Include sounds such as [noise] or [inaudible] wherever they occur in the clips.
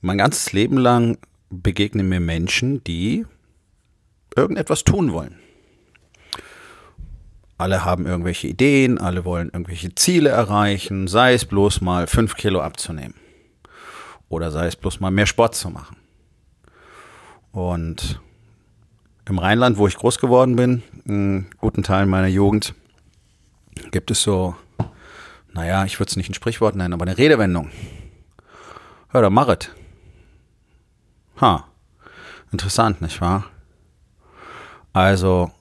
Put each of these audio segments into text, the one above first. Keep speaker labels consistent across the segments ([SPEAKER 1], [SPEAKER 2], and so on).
[SPEAKER 1] Mein ganzes Leben lang begegnen mir Menschen, die irgendetwas tun wollen. Alle haben irgendwelche Ideen, alle wollen irgendwelche Ziele erreichen, sei es bloß mal fünf Kilo abzunehmen oder sei es bloß mal mehr Sport zu machen. Und im Rheinland, wo ich groß geworden bin, einen guten Teil meiner Jugend, gibt es so, naja, ich würde es nicht ein Sprichwort nennen, aber eine Redewendung. Hör doch, machet. Ha, interessant, nicht wahr? Also,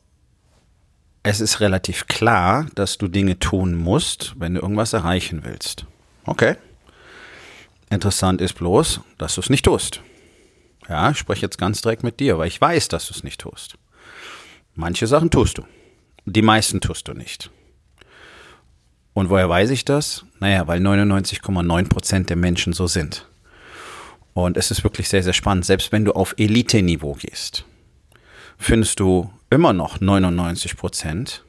[SPEAKER 1] es ist relativ klar, dass du Dinge tun musst, wenn du irgendwas erreichen willst. Okay. Interessant ist bloß, dass du es nicht tust. Ja, ich spreche jetzt ganz direkt mit dir, weil ich weiß, dass du es nicht tust. Manche Sachen tust du. Die meisten tust du nicht. Und woher weiß ich das? Naja, weil 99,9 Prozent der Menschen so sind. Und es ist wirklich sehr, sehr spannend. Selbst wenn du auf Elite-Niveau gehst, findest du immer noch 99 Prozent,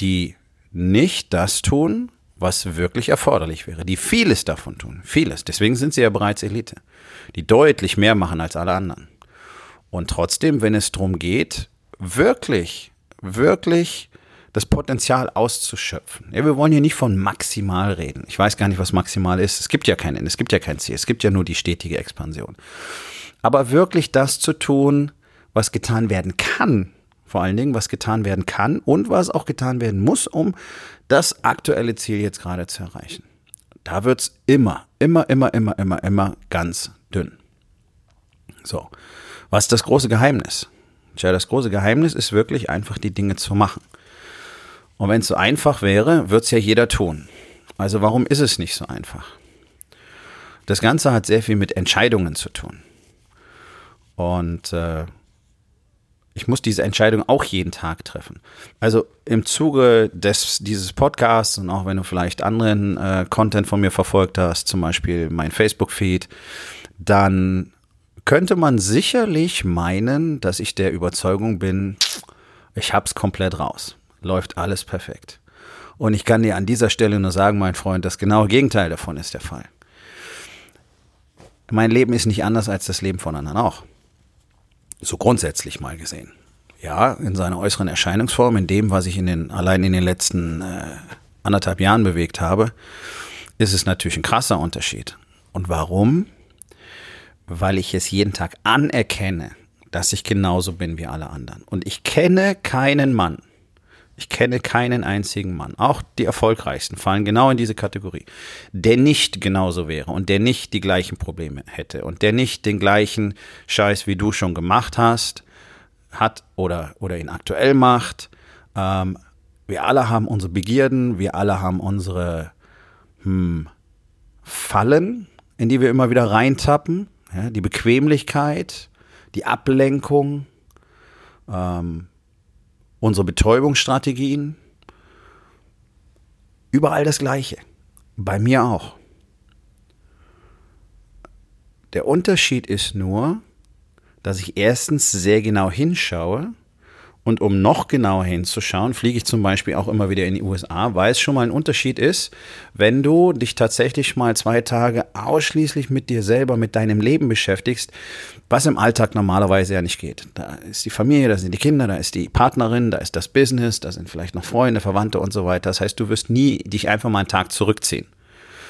[SPEAKER 1] die nicht das tun, was wirklich erforderlich wäre, die vieles davon tun, vieles. Deswegen sind sie ja bereits Elite, die deutlich mehr machen als alle anderen. Und trotzdem, wenn es darum geht, wirklich, wirklich das Potenzial auszuschöpfen. Ja, wir wollen hier nicht von maximal reden. Ich weiß gar nicht, was maximal ist. Es gibt ja kein es gibt ja kein Ziel, es gibt ja nur die stetige Expansion. Aber wirklich das zu tun, was getan werden kann, vor allen Dingen, was getan werden kann und was auch getan werden muss, um das aktuelle Ziel jetzt gerade zu erreichen. Da wird es immer, immer, immer, immer, immer, immer ganz dünn. So, was ist das große Geheimnis? Tja, das große Geheimnis ist wirklich einfach die Dinge zu machen. Und wenn es so einfach wäre, wird es ja jeder tun. Also warum ist es nicht so einfach? Das Ganze hat sehr viel mit Entscheidungen zu tun. Und äh, ich muss diese Entscheidung auch jeden Tag treffen. Also im Zuge des, dieses Podcasts und auch wenn du vielleicht anderen äh, Content von mir verfolgt hast, zum Beispiel mein Facebook-Feed, dann könnte man sicherlich meinen, dass ich der Überzeugung bin, ich hab's komplett raus läuft alles perfekt. Und ich kann dir an dieser Stelle nur sagen, mein Freund, das genaue Gegenteil davon ist der Fall. Mein Leben ist nicht anders als das Leben von anderen auch. So grundsätzlich mal gesehen. Ja, in seiner äußeren Erscheinungsform, in dem, was ich in den, allein in den letzten äh, anderthalb Jahren bewegt habe, ist es natürlich ein krasser Unterschied. Und warum? Weil ich es jeden Tag anerkenne, dass ich genauso bin wie alle anderen. Und ich kenne keinen Mann, ich kenne keinen einzigen Mann, auch die erfolgreichsten fallen genau in diese Kategorie, der nicht genauso wäre und der nicht die gleichen Probleme hätte und der nicht den gleichen Scheiß wie du schon gemacht hast, hat oder, oder ihn aktuell macht. Ähm, wir alle haben unsere Begierden, wir alle haben unsere hm, Fallen, in die wir immer wieder reintappen, ja, die Bequemlichkeit, die Ablenkung, ähm, unsere Betäubungsstrategien, überall das Gleiche. Bei mir auch. Der Unterschied ist nur, dass ich erstens sehr genau hinschaue und um noch genauer hinzuschauen, fliege ich zum Beispiel auch immer wieder in die USA, weil es schon mal ein Unterschied ist, wenn du dich tatsächlich mal zwei Tage ausschließlich mit dir selber, mit deinem Leben beschäftigst, was im Alltag normalerweise ja nicht geht. Da ist die Familie, da sind die Kinder, da ist die Partnerin, da ist das Business, da sind vielleicht noch Freunde, Verwandte und so weiter. Das heißt, du wirst nie dich einfach mal einen Tag zurückziehen.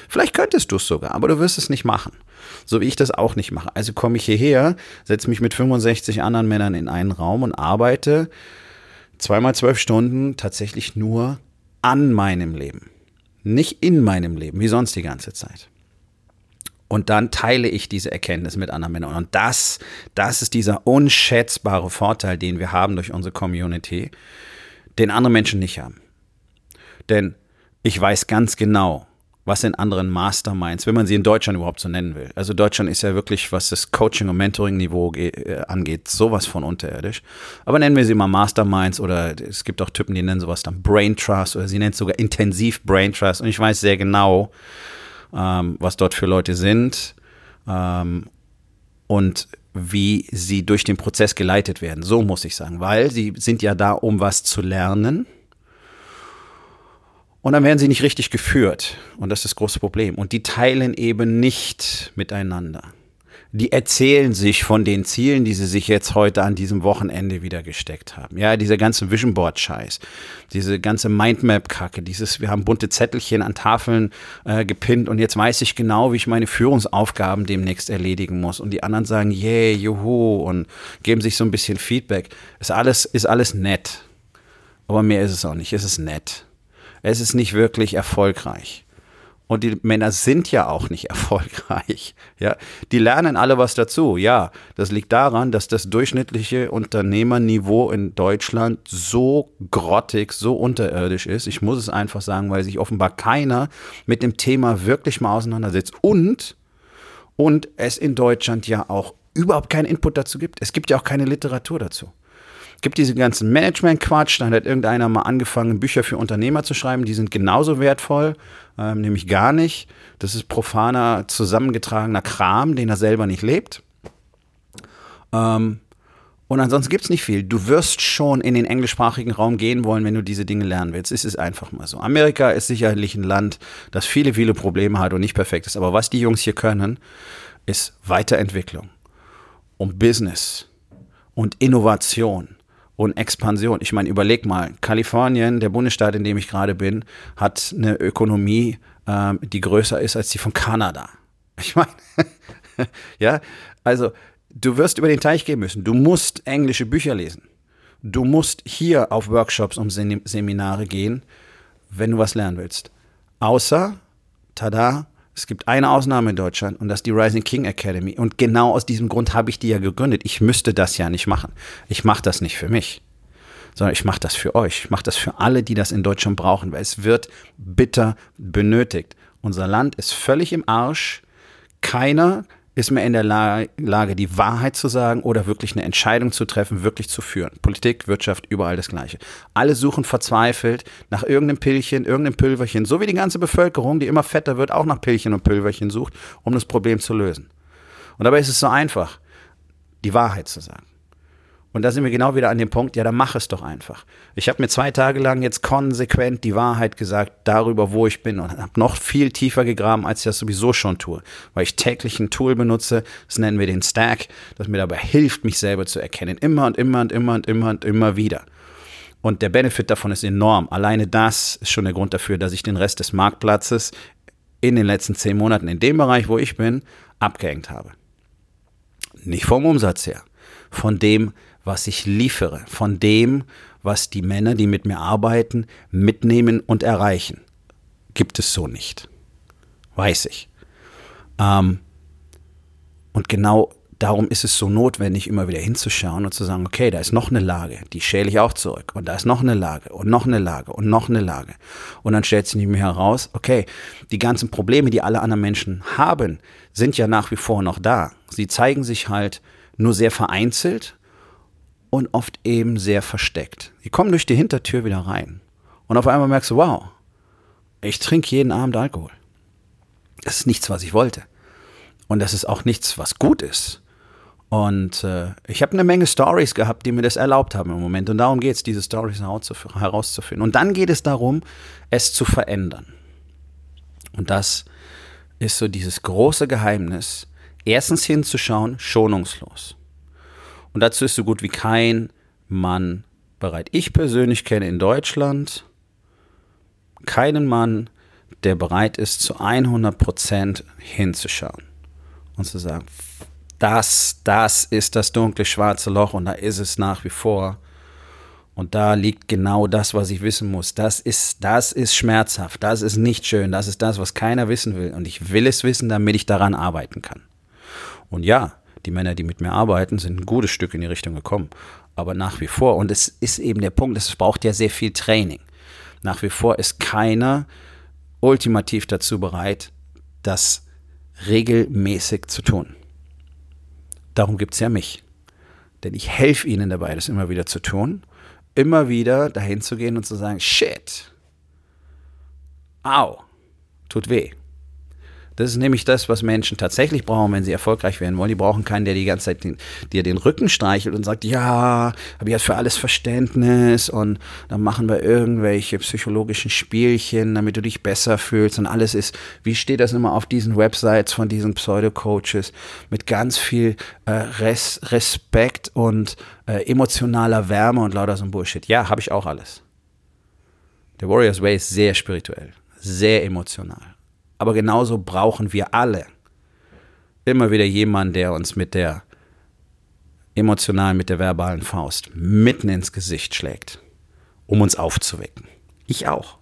[SPEAKER 1] Vielleicht könntest du es sogar, aber du wirst es nicht machen. So wie ich das auch nicht mache. Also komme ich hierher, setze mich mit 65 anderen Männern in einen Raum und arbeite zweimal zwölf Stunden tatsächlich nur an meinem Leben. Nicht in meinem Leben, wie sonst die ganze Zeit. Und dann teile ich diese Erkenntnis mit anderen Männern. Und das, das ist dieser unschätzbare Vorteil, den wir haben durch unsere Community, den andere Menschen nicht haben. Denn ich weiß ganz genau, was in anderen Masterminds, wenn man sie in Deutschland überhaupt so nennen will. Also Deutschland ist ja wirklich, was das Coaching- und Mentoring-Niveau äh, angeht, sowas von unterirdisch. Aber nennen wir sie mal Masterminds oder es gibt auch Typen, die nennen sowas dann Brain Trust oder sie nennen es sogar intensiv Brain Trust. Und ich weiß sehr genau, ähm, was dort für Leute sind ähm, und wie sie durch den Prozess geleitet werden. So muss ich sagen, weil sie sind ja da, um was zu lernen und dann werden sie nicht richtig geführt. Und das ist das große Problem. Und die teilen eben nicht miteinander. Die erzählen sich von den Zielen, die sie sich jetzt heute an diesem Wochenende wieder gesteckt haben. Ja, dieser ganze Vision Board Scheiß, diese ganze Mindmap Kacke, dieses, wir haben bunte Zettelchen an Tafeln äh, gepinnt und jetzt weiß ich genau, wie ich meine Führungsaufgaben demnächst erledigen muss. Und die anderen sagen, yeah, juhu und geben sich so ein bisschen Feedback. Ist alles, ist alles nett. Aber mehr ist es auch nicht. Es ist nett es ist nicht wirklich erfolgreich. Und die Männer sind ja auch nicht [laughs] erfolgreich. Ja, die lernen alle was dazu. Ja, das liegt daran, dass das durchschnittliche Unternehmerniveau in Deutschland so grottig, so unterirdisch ist. Ich muss es einfach sagen, weil sich offenbar keiner mit dem Thema wirklich mal auseinandersetzt. Und, und es in Deutschland ja auch überhaupt keinen Input dazu gibt. Es gibt ja auch keine Literatur dazu gibt diese ganzen Management-Quatsch. Dann hat irgendeiner mal angefangen, Bücher für Unternehmer zu schreiben. Die sind genauso wertvoll, ähm, nämlich gar nicht. Das ist profaner, zusammengetragener Kram, den er selber nicht lebt. Ähm, und ansonsten gibt es nicht viel. Du wirst schon in den englischsprachigen Raum gehen wollen, wenn du diese Dinge lernen willst. Es ist einfach mal so. Amerika ist sicherlich ein Land, das viele, viele Probleme hat und nicht perfekt ist. Aber was die Jungs hier können, ist Weiterentwicklung und Business und Innovation und Expansion. Ich meine, überleg mal, Kalifornien, der Bundesstaat, in dem ich gerade bin, hat eine Ökonomie, ähm, die größer ist als die von Kanada. [laughs] Ich meine, [laughs] ja, also du wirst über den Teich gehen müssen. Du musst englische Bücher lesen. Du musst hier auf Workshops und Seminare gehen, wenn du was lernen willst. Außer, tada, es gibt eine Ausnahme in Deutschland und das ist die Rising King Academy. Und genau aus diesem Grund habe ich die ja gegründet. Ich müsste das ja nicht machen. Ich mache das nicht für mich, sondern ich mache das für euch. Ich mache das für alle, die das in Deutschland brauchen, weil es wird bitter benötigt. Unser Land ist völlig im Arsch. Keiner ist mehr in der Lage, die Wahrheit zu sagen oder wirklich eine Entscheidung zu treffen, wirklich zu führen. Politik, Wirtschaft, überall das Gleiche. Alle suchen verzweifelt nach irgendeinem Pillchen, irgendeinem Pülverchen, so wie die ganze Bevölkerung, die immer fetter wird, auch nach Pillchen und Pülverchen sucht, um das Problem zu lösen. Und dabei ist es so einfach, die Wahrheit zu sagen. Und da sind wir genau wieder an dem Punkt, ja, dann mach es doch einfach. Ich habe mir zwei Tage lang jetzt konsequent die Wahrheit gesagt darüber, wo ich bin und habe noch viel tiefer gegraben, als ich das sowieso schon tue, weil ich täglich ein Tool benutze, das nennen wir den Stack, das mir dabei hilft, mich selber zu erkennen, immer und immer und immer und immer und immer wieder. Und der Benefit davon ist enorm. Alleine das ist schon der Grund dafür, dass ich den Rest des Marktplatzes in den letzten zehn Monaten in dem Bereich, wo ich bin, abgehängt habe. Nicht vom Umsatz her, von dem, was ich liefere, von dem, was die Männer, die mit mir arbeiten, mitnehmen und erreichen. Gibt es so nicht. Weiß ich. Ähm, und genau darum ist es so notwendig, immer wieder hinzuschauen und zu sagen, okay, da ist noch eine Lage, die schäle ich auch zurück. Und da ist noch eine Lage und noch eine Lage und noch eine Lage. Und dann stellt sich mehr heraus, okay, die ganzen Probleme, die alle anderen Menschen haben, sind ja nach wie vor noch da. Sie zeigen sich halt nur sehr vereinzelt und oft eben sehr versteckt. Die kommen durch die Hintertür wieder rein. Und auf einmal merkst du, wow, ich trinke jeden Abend Alkohol. Das ist nichts, was ich wollte. Und das ist auch nichts, was gut ist. Und äh, ich habe eine Menge Stories gehabt, die mir das erlaubt haben im Moment. Und darum geht es, diese Stories herauszufinden. Und dann geht es darum, es zu verändern. Und das ist so dieses große Geheimnis, erstens hinzuschauen, schonungslos. Und dazu ist so gut wie kein Mann bereit. Ich persönlich kenne in Deutschland keinen Mann, der bereit ist, zu 100 Prozent hinzuschauen und zu sagen, das, das ist das dunkle schwarze Loch und da ist es nach wie vor. Und da liegt genau das, was ich wissen muss. Das ist, das ist schmerzhaft. Das ist nicht schön. Das ist das, was keiner wissen will. Und ich will es wissen, damit ich daran arbeiten kann. Und ja, die Männer, die mit mir arbeiten, sind ein gutes Stück in die Richtung gekommen. Aber nach wie vor, und es ist eben der Punkt, es braucht ja sehr viel Training. Nach wie vor ist keiner ultimativ dazu bereit, das regelmäßig zu tun. Darum gibt es ja mich. Denn ich helfe ihnen dabei, das immer wieder zu tun. Immer wieder dahin zu gehen und zu sagen, shit, au, tut weh. Das ist nämlich das, was Menschen tatsächlich brauchen, wenn sie erfolgreich werden wollen. Die brauchen keinen, der die ganze Zeit den, dir den Rücken streichelt und sagt, ja, habe ich jetzt für alles Verständnis und dann machen wir irgendwelche psychologischen Spielchen, damit du dich besser fühlst und alles ist, wie steht das immer auf diesen Websites von diesen Pseudo-Coaches mit ganz viel äh, Res Respekt und äh, emotionaler Wärme und lauter so ein Bullshit. Ja, habe ich auch alles. Der Warriors Way ist sehr spirituell, sehr emotional. Aber genauso brauchen wir alle immer wieder jemanden, der uns mit der emotionalen, mit der verbalen Faust mitten ins Gesicht schlägt, um uns aufzuwecken. Ich auch.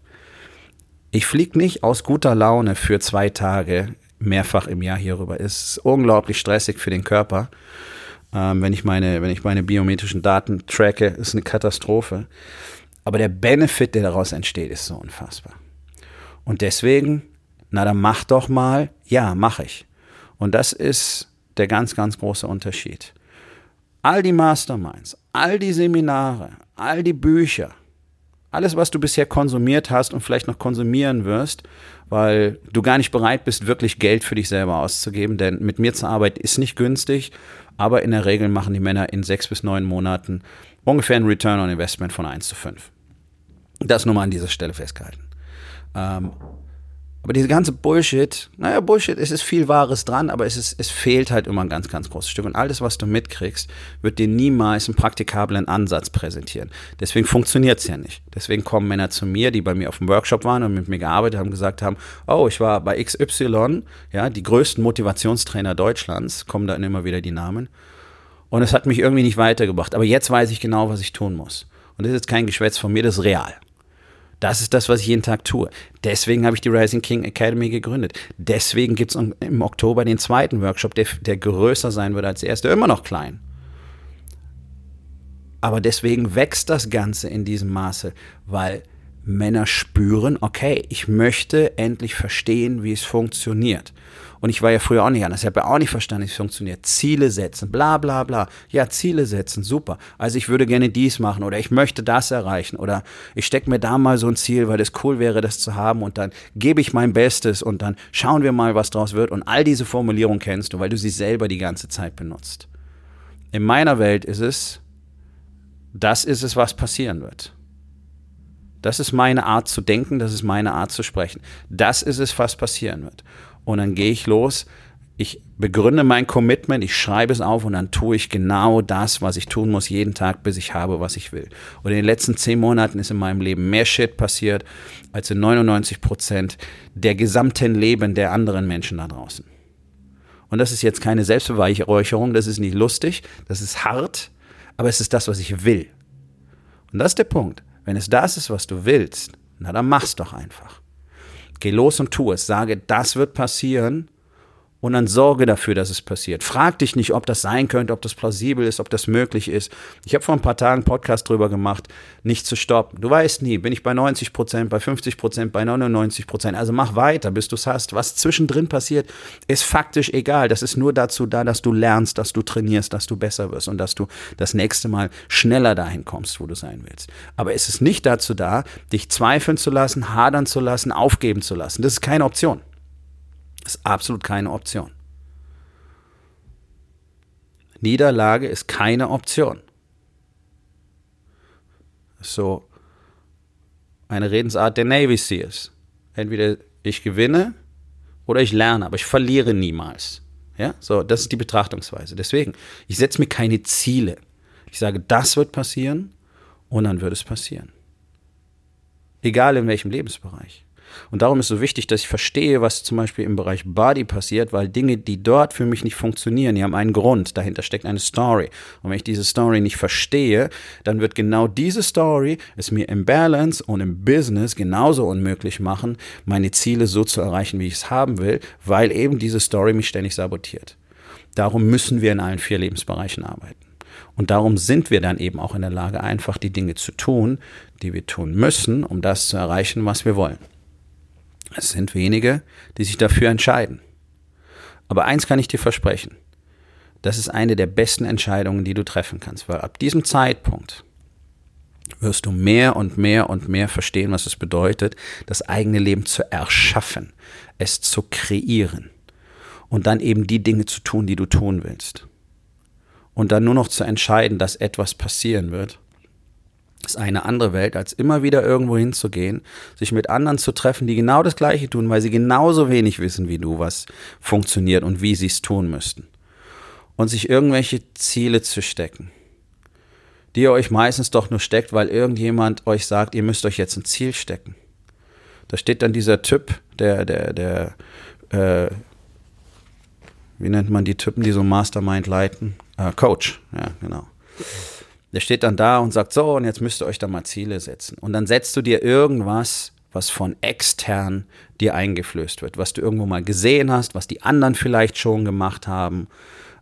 [SPEAKER 1] Ich fliege nicht aus guter Laune für zwei Tage mehrfach im Jahr hierüber. Es ist unglaublich stressig für den Körper. Ähm, wenn, ich meine, wenn ich meine biometrischen Daten tracke, ist eine Katastrophe. Aber der Benefit, der daraus entsteht, ist so unfassbar. Und deswegen na dann mach doch mal. Ja, mache ich. Und das ist der ganz, ganz große Unterschied. All die Masterminds, all die Seminare, all die Bücher, alles, was du bisher konsumiert hast und vielleicht noch konsumieren wirst, weil du gar nicht bereit bist, wirklich Geld für dich selber auszugeben, denn mit mir zu arbeiten ist nicht günstig, aber in der Regel machen die Männer in sechs bis neun Monaten ungefähr ein Return on Investment von 1 zu 5. Das nur mal an dieser Stelle festgehalten. Ähm, aber diese ganze Bullshit, naja, Bullshit, es ist viel Wahres dran, aber es, ist, es fehlt halt immer ein ganz, ganz großes Stück. Und alles, was du mitkriegst, wird dir niemals einen praktikablen Ansatz präsentieren. Deswegen funktioniert es ja nicht. Deswegen kommen Männer zu mir, die bei mir auf dem Workshop waren und mit mir gearbeitet haben, gesagt haben, oh, ich war bei XY, ja, die größten Motivationstrainer Deutschlands, kommen dann immer wieder die Namen. Und es hat mich irgendwie nicht weitergebracht. Aber jetzt weiß ich genau, was ich tun muss. Und das ist kein Geschwätz von mir, das ist real. Das ist das, was ich jeden Tag tue. Deswegen habe ich die Rising King Academy gegründet. Deswegen gibt es im Oktober den zweiten Workshop, der, der größer sein wird als der erste, immer noch klein. Aber deswegen wächst das Ganze in diesem Maße, weil Männer spüren, okay, ich möchte endlich verstehen, wie es funktioniert. Und ich war ja früher auch nicht anders. Ich habe ja auch nicht verstanden, wie es funktioniert. Ziele setzen, bla bla bla. Ja, Ziele setzen, super. Also ich würde gerne dies machen oder ich möchte das erreichen oder ich stecke mir da mal so ein Ziel, weil es cool wäre, das zu haben und dann gebe ich mein Bestes und dann schauen wir mal, was draus wird. Und all diese Formulierungen kennst du, weil du sie selber die ganze Zeit benutzt. In meiner Welt ist es, das ist es, was passieren wird. Das ist meine Art zu denken, das ist meine Art zu sprechen. Das ist es, was passieren wird und dann gehe ich los. Ich begründe mein Commitment, ich schreibe es auf und dann tue ich genau das, was ich tun muss, jeden Tag, bis ich habe, was ich will. Und in den letzten zehn Monaten ist in meinem Leben mehr Shit passiert als in 99 Prozent der gesamten Leben der anderen Menschen da draußen. Und das ist jetzt keine Selbstbeweihräucherung, das ist nicht lustig, das ist hart, aber es ist das, was ich will. Und das ist der Punkt. Wenn es das ist, was du willst, na dann mach's doch einfach. Geh los und tu es. Sage, das wird passieren und dann sorge dafür, dass es passiert. Frag dich nicht, ob das sein könnte, ob das plausibel ist, ob das möglich ist. Ich habe vor ein paar Tagen einen Podcast drüber gemacht, nicht zu stoppen. Du weißt nie, bin ich bei 90 Prozent, bei 50 Prozent, bei 99 Prozent. Also mach weiter, bis du es hast. Was zwischendrin passiert, ist faktisch egal. Das ist nur dazu da, dass du lernst, dass du trainierst, dass du besser wirst und dass du das nächste Mal schneller dahin kommst, wo du sein willst. Aber es ist nicht dazu da, dich zweifeln zu lassen, hadern zu lassen, aufgeben zu lassen. Das ist keine Option. Ist absolut keine Option. Niederlage ist keine Option. So eine Redensart der Navy Seals. Entweder ich gewinne oder ich lerne, aber ich verliere niemals. Ja, so, das ist die Betrachtungsweise. Deswegen, ich setze mir keine Ziele. Ich sage, das wird passieren und dann wird es passieren. Egal in welchem Lebensbereich. Und darum ist so wichtig, dass ich verstehe, was zum Beispiel im Bereich Body passiert, weil Dinge, die dort für mich nicht funktionieren, die haben einen Grund. Dahinter steckt eine Story. Und wenn ich diese Story nicht verstehe, dann wird genau diese Story es mir im Balance und im Business genauso unmöglich machen, meine Ziele so zu erreichen, wie ich es haben will, weil eben diese Story mich ständig sabotiert. Darum müssen wir in allen vier Lebensbereichen arbeiten. Und darum sind wir dann eben auch in der Lage, einfach die Dinge zu tun, die wir tun müssen, um das zu erreichen, was wir wollen. Es sind wenige, die sich dafür entscheiden. Aber eins kann ich dir versprechen. Das ist eine der besten Entscheidungen, die du treffen kannst, weil ab diesem Zeitpunkt wirst du mehr und mehr und mehr verstehen, was es bedeutet, das eigene Leben zu erschaffen, es zu kreieren und dann eben die Dinge zu tun, die du tun willst. Und dann nur noch zu entscheiden, dass etwas passieren wird, ist eine andere Welt, als immer wieder irgendwo hinzugehen, sich mit anderen zu treffen, die genau das Gleiche tun, weil sie genauso wenig wissen wie du, was funktioniert und wie sie es tun müssten. Und sich irgendwelche Ziele zu stecken, die ihr euch meistens doch nur steckt, weil irgendjemand euch sagt, ihr müsst euch jetzt ein Ziel stecken. Da steht dann dieser Typ, der, der, der, äh, wie nennt man die Typen, die so Mastermind leiten? Äh, Coach, ja, genau. Der steht dann da und sagt, so, und jetzt müsst ihr euch da mal Ziele setzen. Und dann setzt du dir irgendwas, was von extern dir eingeflößt wird, was du irgendwo mal gesehen hast, was die anderen vielleicht schon gemacht haben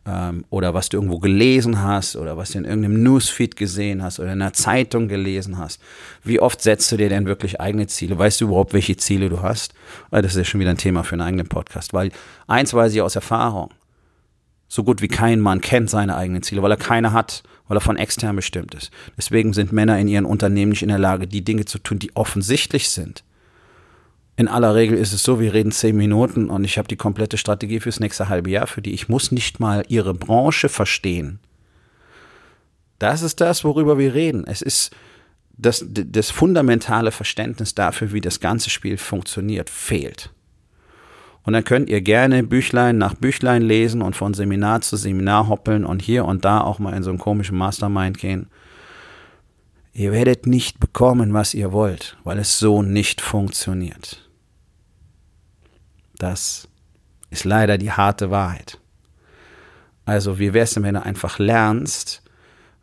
[SPEAKER 1] ähm, oder was du irgendwo gelesen hast oder was du in irgendeinem Newsfeed gesehen hast oder in einer Zeitung gelesen hast. Wie oft setzt du dir denn wirklich eigene Ziele? Weißt du überhaupt, welche Ziele du hast? Das ist ja schon wieder ein Thema für einen eigenen Podcast. Weil eins weiß ich aus Erfahrung, so gut wie kein Mann kennt seine eigenen Ziele, weil er keine hat weil er von extern bestimmt ist. Deswegen sind Männer in ihren Unternehmen nicht in der Lage, die Dinge zu tun, die offensichtlich sind. In aller Regel ist es so, wir reden zehn Minuten und ich habe die komplette Strategie fürs nächste halbe Jahr für die. Ich muss nicht mal ihre Branche verstehen. Das ist das, worüber wir reden. Es ist das, das fundamentale Verständnis dafür, wie das ganze Spiel funktioniert, fehlt. Und dann könnt ihr gerne Büchlein nach Büchlein lesen und von Seminar zu Seminar hoppeln und hier und da auch mal in so einen komischen Mastermind gehen. Ihr werdet nicht bekommen, was ihr wollt, weil es so nicht funktioniert. Das ist leider die harte Wahrheit. Also, wie wär's denn, wenn du einfach lernst,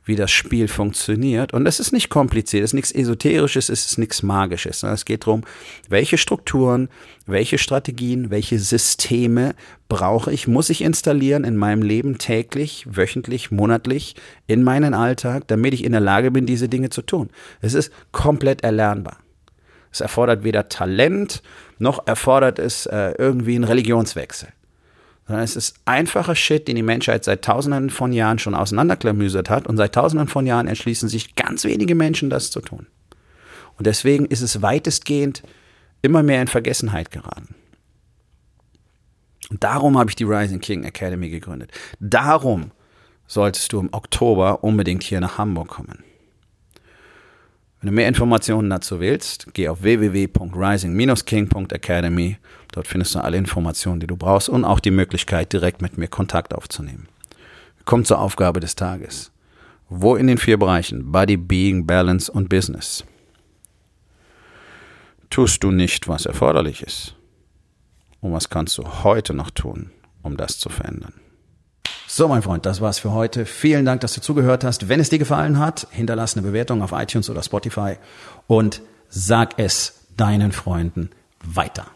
[SPEAKER 1] wie das Spiel funktioniert. Und das ist nicht kompliziert, es ist nichts Esoterisches, es ist nichts Magisches. Es geht darum, welche Strukturen, welche Strategien, welche Systeme brauche ich, muss ich installieren in meinem Leben täglich, wöchentlich, monatlich, in meinen Alltag, damit ich in der Lage bin, diese Dinge zu tun. Es ist komplett erlernbar. Es erfordert weder Talent, noch erfordert es äh, irgendwie einen Religionswechsel sondern es ist einfacher Shit, den die Menschheit seit tausenden von Jahren schon auseinanderklamüsert hat und seit tausenden von Jahren entschließen sich ganz wenige Menschen, das zu tun. Und deswegen ist es weitestgehend immer mehr in Vergessenheit geraten. Und darum habe ich die Rising King Academy gegründet. Darum solltest du im Oktober unbedingt hier nach Hamburg kommen. Wenn du mehr Informationen dazu willst, geh auf www.rising-king.academy. Dort findest du alle Informationen, die du brauchst und auch die Möglichkeit, direkt mit mir Kontakt aufzunehmen. Kommt zur Aufgabe des Tages. Wo in den vier Bereichen Body, Being, Balance und Business tust du nicht, was erforderlich ist? Und was kannst du heute noch tun, um das zu verändern? So, mein Freund, das war's für heute. Vielen Dank, dass du zugehört hast. Wenn es dir gefallen hat, hinterlass eine Bewertung auf iTunes oder Spotify und sag es deinen Freunden weiter.